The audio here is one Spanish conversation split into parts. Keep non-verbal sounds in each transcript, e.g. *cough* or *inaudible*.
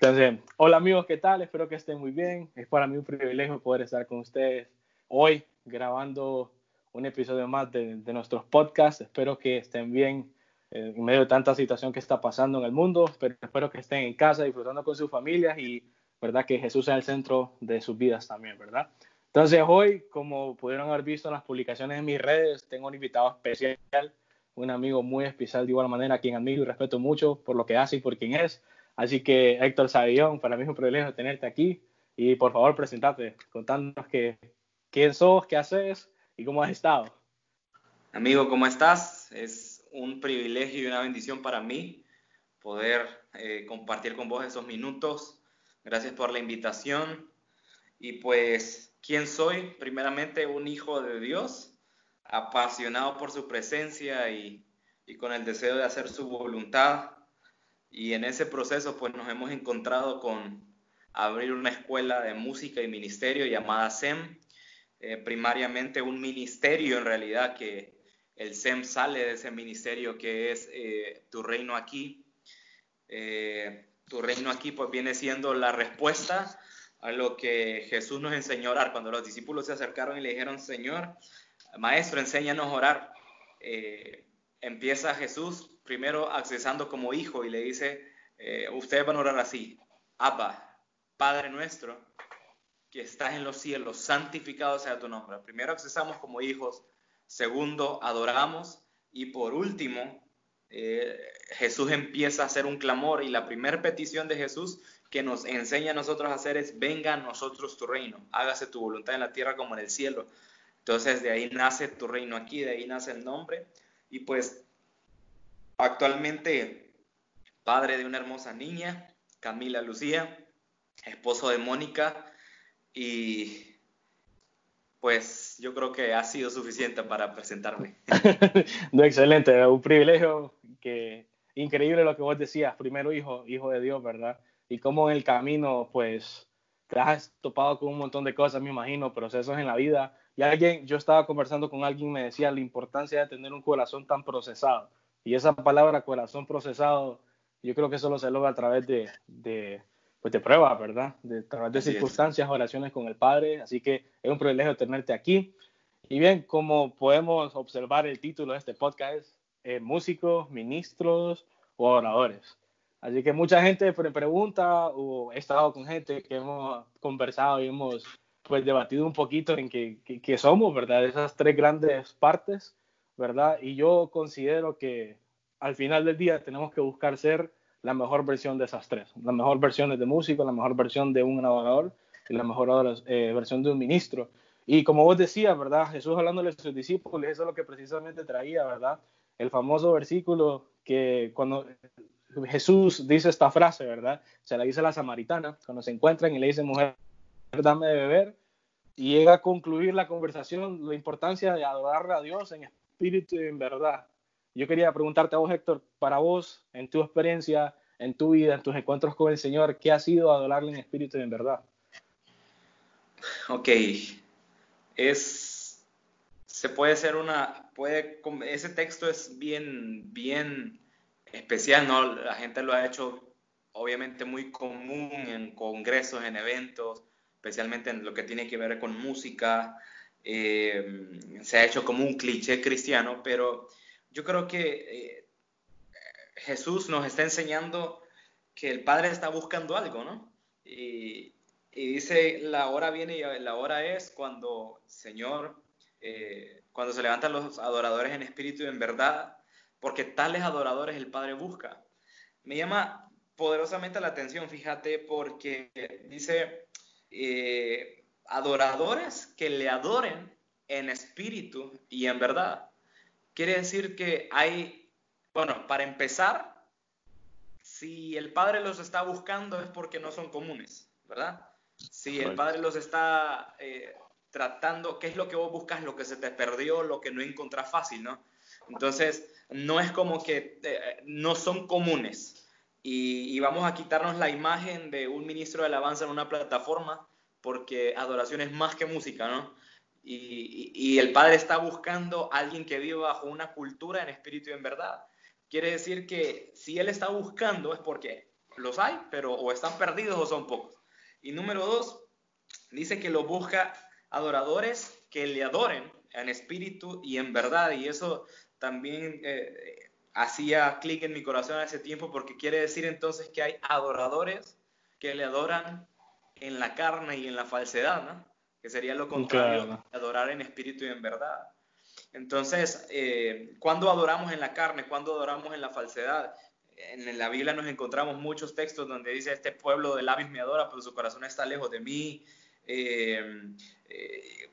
Entonces, hola amigos, ¿qué tal? Espero que estén muy bien. Es para mí un privilegio poder estar con ustedes hoy grabando un episodio más de, nuestros podcasts. Espero que estén bien eh, en medio de tanta situación que está pasando en el mundo. Pero espero que estén en casa disfrutando con sus familias y, ¿verdad? Que Jesús sea el centro de sus vidas también, ¿verdad? Entonces, hoy, como pudieron haber visto en las publicaciones en mis redes, tengo un invitado especial, un amigo muy especial de igual manera, a quien admiro y respeto mucho por lo que hace y por quien es. Así que Héctor Sabillón, para mí es un privilegio tenerte aquí y por favor presentate, contándonos que, quién sos, qué haces y cómo has estado. Amigo, ¿cómo estás? Es un privilegio y una bendición para mí poder eh, compartir con vos esos minutos. Gracias por la invitación. Y pues, ¿quién soy? Primeramente, un hijo de Dios, apasionado por su presencia y, y con el deseo de hacer su voluntad y en ese proceso pues nos hemos encontrado con abrir una escuela de música y ministerio llamada SEM, eh, primariamente un ministerio en realidad que el SEM sale de ese ministerio que es eh, Tu Reino Aquí. Eh, tu Reino Aquí pues viene siendo la respuesta a lo que Jesús nos enseñó a orar. Cuando los discípulos se acercaron y le dijeron, Señor, Maestro, enséñanos a orar. empieza Jesús primero accesando como hijo y le dice, eh, ustedes van a orar así, Abba, Padre nuestro, que estás en los cielos, santificado sea tu nombre. Primero accesamos como hijos, segundo adoramos y por último eh, Jesús empieza a hacer un clamor y la primera petición de Jesús que nos enseña a nosotros a hacer es, venga a nosotros tu reino, hágase tu voluntad en la tierra como en el cielo. Entonces de ahí nace tu reino aquí, de ahí nace el nombre. Y pues Actualmente padre de una hermosa niña, Camila Lucía, esposo de Mónica y pues yo creo que ha sido suficiente para presentarme. *laughs* no, excelente, un privilegio que increíble lo que vos decías, primero hijo, hijo de Dios, ¿verdad? Y cómo en el camino pues te has topado con un montón de cosas, me imagino, procesos en la vida. Y alguien, yo estaba conversando con alguien me decía la importancia de tener un corazón tan procesado y esa palabra corazón procesado, yo creo que solo se logra a través de, de, pues de pruebas, ¿verdad? De, a través de circunstancias, oraciones con el Padre. Así que es un privilegio tenerte aquí. Y bien, como podemos observar, el título de este podcast es eh, Músicos, Ministros o Oradores. Así que mucha gente pregunta, o he estado con gente que hemos conversado y hemos pues debatido un poquito en qué que, somos, ¿verdad? Esas tres grandes partes ¿verdad? Y yo considero que al final del día tenemos que buscar ser la mejor versión de esas tres. La mejor versión de músico, la mejor versión de un orador y la mejor eh, versión de un ministro. Y como vos decías, ¿verdad? Jesús hablándole a sus discípulos, eso es lo que precisamente traía, ¿verdad? El famoso versículo que cuando Jesús dice esta frase, ¿verdad? Se la dice a la samaritana, cuando se encuentran y le dice, mujer, dame de beber, y llega a concluir la conversación, la importancia de adorar a Dios en espíritu y en verdad. Yo quería preguntarte a vos, Héctor, para vos, en tu experiencia, en tu vida, en tus encuentros con el Señor, ¿qué ha sido adorarle en espíritu y en verdad? Ok, es, se puede ser una, puede, ese texto es bien, bien especial, ¿no? La gente lo ha hecho obviamente muy común en congresos, en eventos, especialmente en lo que tiene que ver con música, eh, se ha hecho como un cliché cristiano, pero yo creo que eh, Jesús nos está enseñando que el Padre está buscando algo, ¿no? Y, dice, la hora viene y la hora es cuando, Señor, eh, cuando se levantan los adoradores en espíritu y en verdad, porque tales adoradores el Padre busca. Me llama poderosamente la atención, fíjate, porque dice, adoradores que le adoren en espíritu y en verdad. Quiere decir que hay, bueno, para empezar, si el Padre los está buscando es porque no son comunes, ¿verdad? Si el Padre los está eh, tratando, ¿qué es lo que vos buscas? Lo que se te perdió, lo que no encontrás fácil, ¿no? Entonces, no es como que eh, no son comunes. Y, y, vamos a quitarnos la imagen de un ministro de alabanza en una plataforma porque adoración es más que música, ¿no? Y, el Padre está buscando a alguien que viva bajo una cultura en espíritu y en verdad. Quiere decir que si Él está buscando es porque los hay, pero o están perdidos o son pocos. Y número dos, dice que lo busca adoradores que le adoren en espíritu y en verdad. Y eso también eh, hacía clic en mi corazón hace tiempo porque quiere decir entonces que hay adoradores que le adoran en la carne y en la falsedad, ¿no? Que sería lo contrario, adorar en espíritu y en verdad. Entonces, eh, cuando adoramos en la carne, cuando adoramos en la falsedad, en la Biblia nos encontramos muchos textos donde dice, este pueblo de labios me adora, pero su corazón está lejos de mí. Eh, eh,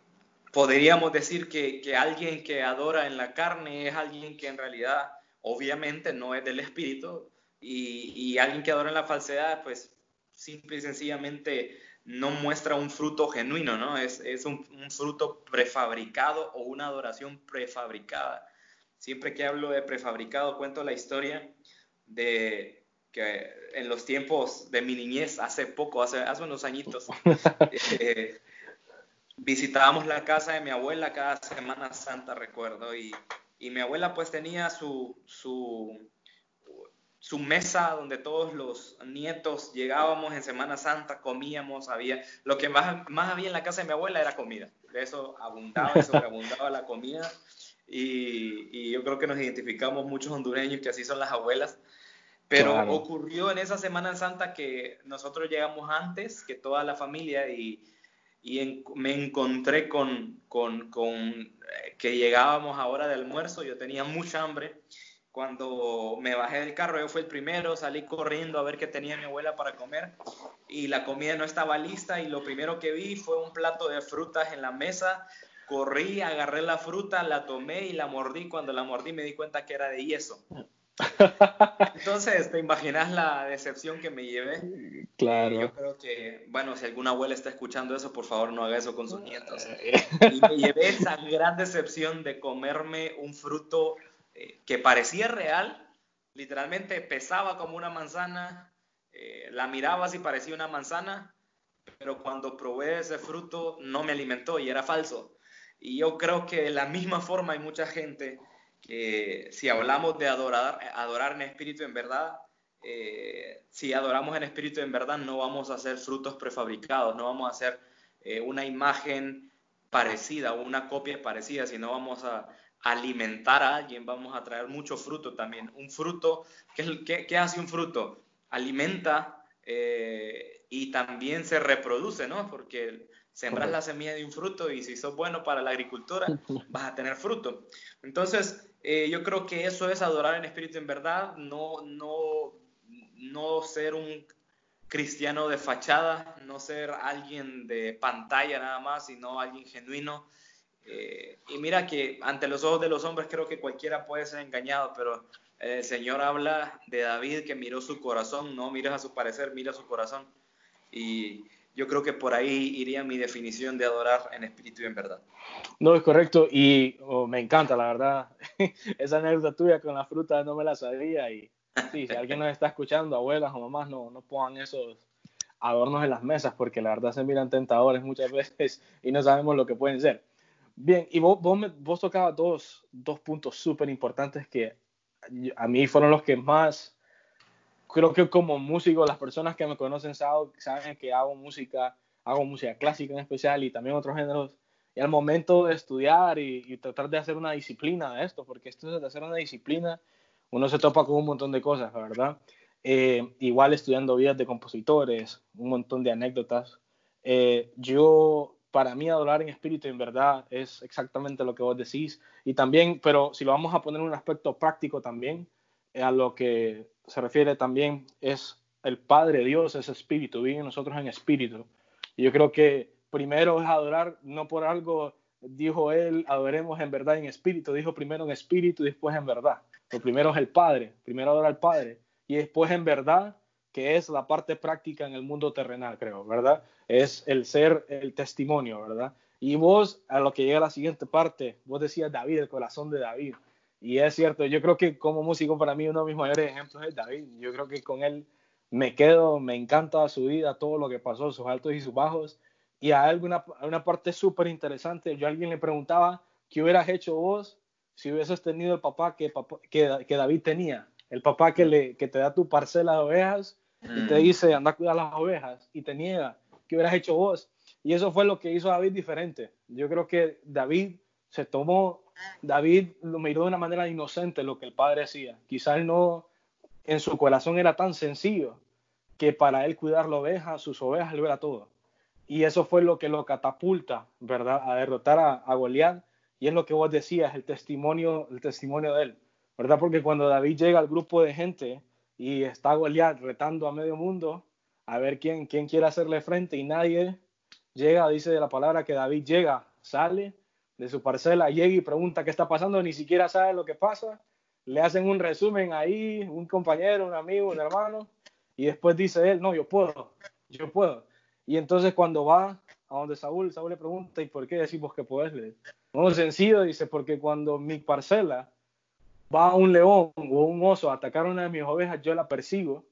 podríamos decir que, que, alguien que adora en la carne es alguien que en realidad obviamente no es del espíritu y, y alguien que adora en la falsedad pues simple y sencillamente no muestra un fruto genuino, ¿no? Es, es un, un, fruto prefabricado o una adoración prefabricada. Siempre que hablo de prefabricado cuento la historia de que en los tiempos de mi niñez, hace poco, hace, hace unos añitos, *laughs* eh, visitábamos la casa de mi abuela cada Semana Santa, recuerdo, y, y mi abuela pues tenía su, su, su mesa donde todos los nietos llegábamos en Semana Santa, comíamos, había, lo que más, más había en la casa de mi abuela era comida, de eso abundaba, eso abundaba la comida, y, y, yo creo que nos identificamos muchos hondureños que así son las abuelas, pero ocurrió en esa Semana Santa que nosotros llegamos antes que toda la familia y, y me encontré con, con, con eh, que llegábamos a hora de almuerzo, yo tenía mucha hambre. Cuando me bajé del carro, yo fui el primero, salí corriendo a ver qué tenía mi abuela para comer y la comida no estaba lista y lo primero que vi fue un plato de frutas en la mesa. Corrí, agarré la fruta, la tomé y la mordí. Cuando la mordí me di cuenta que era de yeso. *laughs* Entonces, ¿te imaginas la decepción que me llevé? Claro. Yo creo que, bueno, si alguna abuela está escuchando eso, por favor no haga eso con sus nietos. Y me llevé esa gran decepción de comerme un fruto eh, que parecía real, literalmente pesaba como una manzana, eh, la miraba y parecía una manzana, pero cuando probé ese fruto no me alimentó y era falso. Y yo creo que de la misma forma hay mucha gente que si hablamos de adorar, en espíritu en verdad, eh, si adoramos en espíritu en verdad, no vamos a hacer frutos prefabricados, no vamos a hacer una imagen parecida una copia parecida, sino vamos a alimentar a alguien, vamos a traer mucho fruto también. Un fruto, ¿qué, qué, hace un fruto? Alimenta eh, y también se reproduce, ¿no? Porque sembras la semilla de un fruto y si sos bueno para la agricultura, vas a tener fruto. Entonces, eh, yo creo que eso es adorar en espíritu en verdad, no, no, no ser un cristiano de fachada, no ser alguien de pantalla nada más, sino alguien genuino. Eh, y mira que ante los ojos de los hombres creo que cualquiera puede ser engañado, pero el Señor habla de David que miró su corazón, no miras a su parecer, mira su corazón. Y yo creo que por ahí iría mi definición de adorar en espíritu y en verdad. No, es correcto y oh, me encanta, la verdad. *laughs* Esa anécdota tuya con la fruta no me la sabía y sí, si alguien nos está escuchando, abuelas o mamás, no, no pongan esos adornos en las mesas porque la verdad se miran tentadores muchas *laughs* veces y no sabemos lo que pueden ser. Bien, y vos, vos, vos tocabas dos, dos puntos súper importantes que a mí fueron los que más creo que como músico, las personas que me conocen saben que hago música, hago música clásica en especial y también otros géneros. Y al momento de estudiar y, tratar de hacer una disciplina de esto, porque esto es de hacer una disciplina, uno se topa con un montón de cosas, ¿verdad? Eh, igual estudiando vidas de compositores, un montón de anécdotas. Eh, yo, para mí, adorar en espíritu, en verdad, es exactamente lo que vos decís. Y también, pero si lo vamos a poner en un aspecto práctico también, a lo que se refiere también es el Padre Dios, es espíritu, vive nosotros en espíritu. Y yo creo que primero es adorar, no por algo dijo él, adoremos en verdad en espíritu, dijo primero en espíritu y después en verdad. Lo primero es el Padre, primero adora al Padre y después en verdad, que es la parte práctica en el mundo terrenal, creo, ¿verdad? Es el ser el testimonio, ¿verdad? Y vos, a lo que llega la siguiente parte, vos decías David, el corazón de David. Y es cierto, yo creo que como músico para mí uno de mis mayores ejemplos es David. Yo creo que con él me quedo, me encanta su vida, todo lo que pasó, sus altos y sus bajos. Y hay alguna una parte súper interesante. Yo a alguien le preguntaba, ¿qué hubieras hecho vos si hubieses tenido el papá que, que, que David tenía? El papá que, le, que te da tu parcela de ovejas y te mm. dice, anda a cuidar las ovejas, y te niega, ¿qué hubieras hecho vos? Y eso fue lo que hizo David diferente. Yo creo que David se tomó, David lo miró de una manera inocente lo que el padre hacía. Quizás no, en su corazón era tan sencillo que para él cuidar la oveja, sus ovejas, lo era todo. Y eso fue lo que lo catapulta, ¿verdad? A derrotar a, a Goliat. Y es lo que vos decías, el testimonio, el testimonio de él, ¿verdad? Porque cuando David llega al grupo de gente y está Goliat retando a medio mundo a ver quién, quién quiere hacerle frente y nadie llega, dice la palabra que David llega, sale de su parcela, llega y pregunta qué está pasando, ni siquiera sabe lo que pasa. Le hacen un resumen ahí, un compañero, un amigo, un hermano, y después dice él, no, yo puedo, yo puedo. Y entonces cuando va a donde Saúl, Saúl le pregunta, ¿y por qué decimos que puedes? No, sencillo, dice, porque cuando mi parcela va un león o un oso a atacar a una de mis ovejas, yo la persigo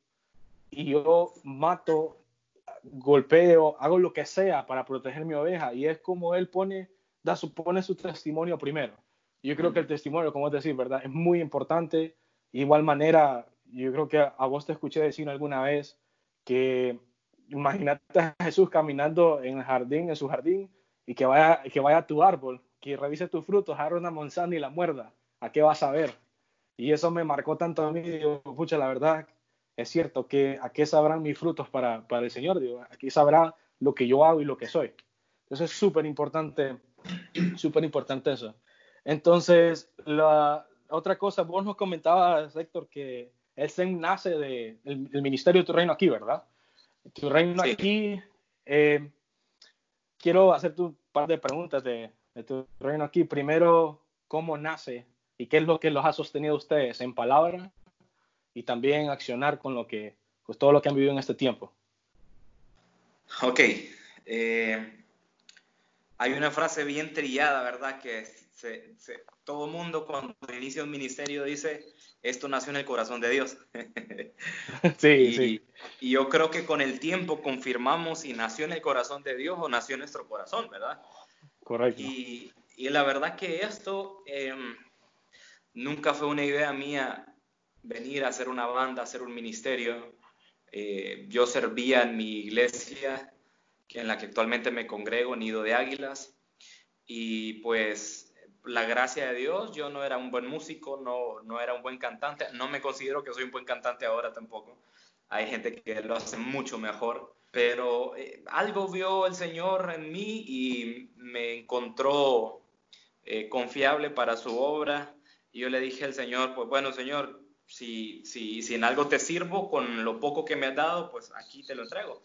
y yo mato, golpeo, hago lo que sea para proteger mi oveja. Y es como él pone, da su, pone su testimonio primero. Yo creo que el testimonio, como decir, ¿verdad? Es muy importante. igual manera, yo creo que a vos te escuché decir alguna vez que imagínate a Jesús caminando en el jardín, en su jardín, y que vaya, que vaya a tu árbol, que revise tus frutos, agarre una manzana y la muerda. ¿A qué vas a ver? Y eso me marcó tanto a mí, digo, pucha, la verdad, es cierto que a qué sabrán mis frutos para, para el Señor, digo, aquí sabrá lo que yo hago y lo que soy. Entonces es súper importante, súper importante eso. Entonces, la otra cosa, vos nos comentabas, Héctor, que el SEN nace del de, ministerio de tu reino aquí, ¿verdad? Tu reino aquí, eh, quiero hacerte un par de preguntas de, de tu reino aquí. Primero, ¿cómo nace y qué es lo que los ha sostenido ustedes en palabra y también accionar con lo que, pues todo lo que han vivido en este tiempo. Ok. Eh, hay una frase bien trillada, ¿verdad? Que se, todo mundo cuando inicia un ministerio dice, esto nació en el corazón de Dios. *laughs* sí, y, sí. Y yo creo que con el tiempo confirmamos si nació en el corazón de Dios o nació en nuestro corazón, ¿verdad? Correcto. Y, y la verdad que esto em, nunca fue una idea mía venir a hacer una banda, hacer un ministerio. Eh, yo servía en mi iglesia, en la que actualmente me congrego, Nido de Águilas, y pues la gracia de Dios, yo no era un buen músico, no, no era un buen cantante, no me considero que soy un buen cantante ahora tampoco. Hay gente que lo hace mucho mejor, pero eh, algo vio el Señor en mí y me encontró eh, confiable para su obra. Y yo le dije al Señor, pues bueno, Señor, si, si, si en algo te sirvo con lo poco que me has dado, pues aquí te lo entrego.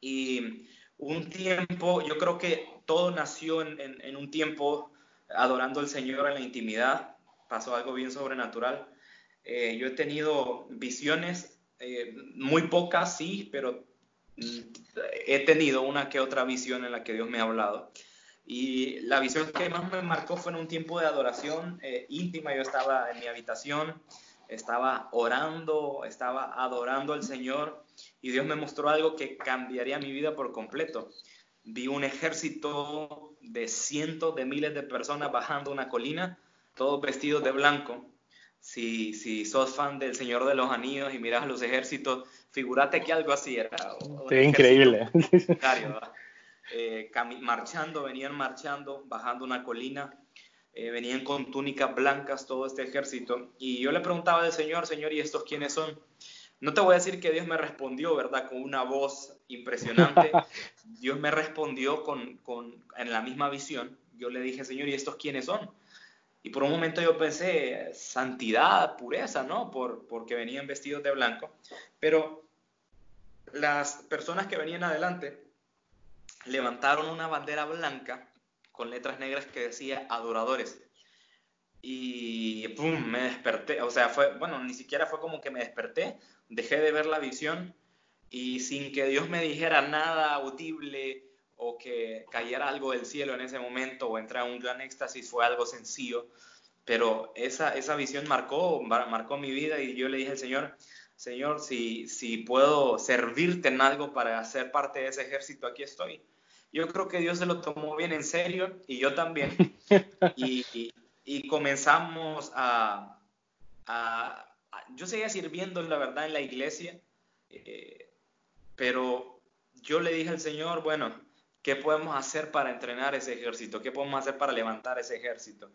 Y un tiempo, yo creo que todo nació en, en, un tiempo adorando al Señor en la intimidad, pasó algo bien sobrenatural. Eh, yo he tenido visiones, eh, muy pocas, sí, pero mm, he tenido una que otra visión en la que Dios me ha hablado. Y la visión que más me marcó fue en un tiempo de adoración eh, íntima. Yo estaba en mi habitación estaba orando, estaba adorando al Señor y Dios me mostró algo que cambiaría mi vida por completo. Vi un ejército de cientos de miles de personas bajando una colina, todos vestidos de blanco. Si, si sos fan del Señor de los Anillos y miras los ejércitos, figúrate que algo así era. increíble. *laughs* Eh, marchando, venían marchando, bajando una colina eh, venían con túnicas blancas todo este ejército. Y yo le preguntaba al Señor, Señor, ¿y estos quiénes son? No te voy a decir que Dios me respondió, ¿verdad? Con una voz impresionante. *laughs* Dios me respondió con, con, en la misma visión. Yo le dije, Señor, ¿y estos quiénes son? Y por un momento yo pensé, santidad, pureza, ¿no? Por, porque venían vestidos de blanco. Pero las personas que venían adelante levantaron una bandera blanca con letras negras que decía adoradores. Y pum, me desperté. O sea, fue, bueno, ni siquiera fue como que me desperté, dejé de ver la visión y sin que Dios me dijera nada audible o que cayera algo del cielo en ese momento o entrara un gran éxtasis, fue algo sencillo. Pero esa, esa visión marcó, marcó mi vida y yo le dije al Señor, Señor, si, si puedo servirte en algo para ser parte de ese ejército, aquí estoy yo creo que Dios se lo tomó bien en serio y yo también. *laughs* y, y, comenzamos a, a, Yo seguía sirviendo, la verdad, en la iglesia, Eh, pero yo le dije al Señor, bueno, ¿qué podemos hacer para entrenar ese ejército? ¿Qué podemos hacer para levantar ese ejército?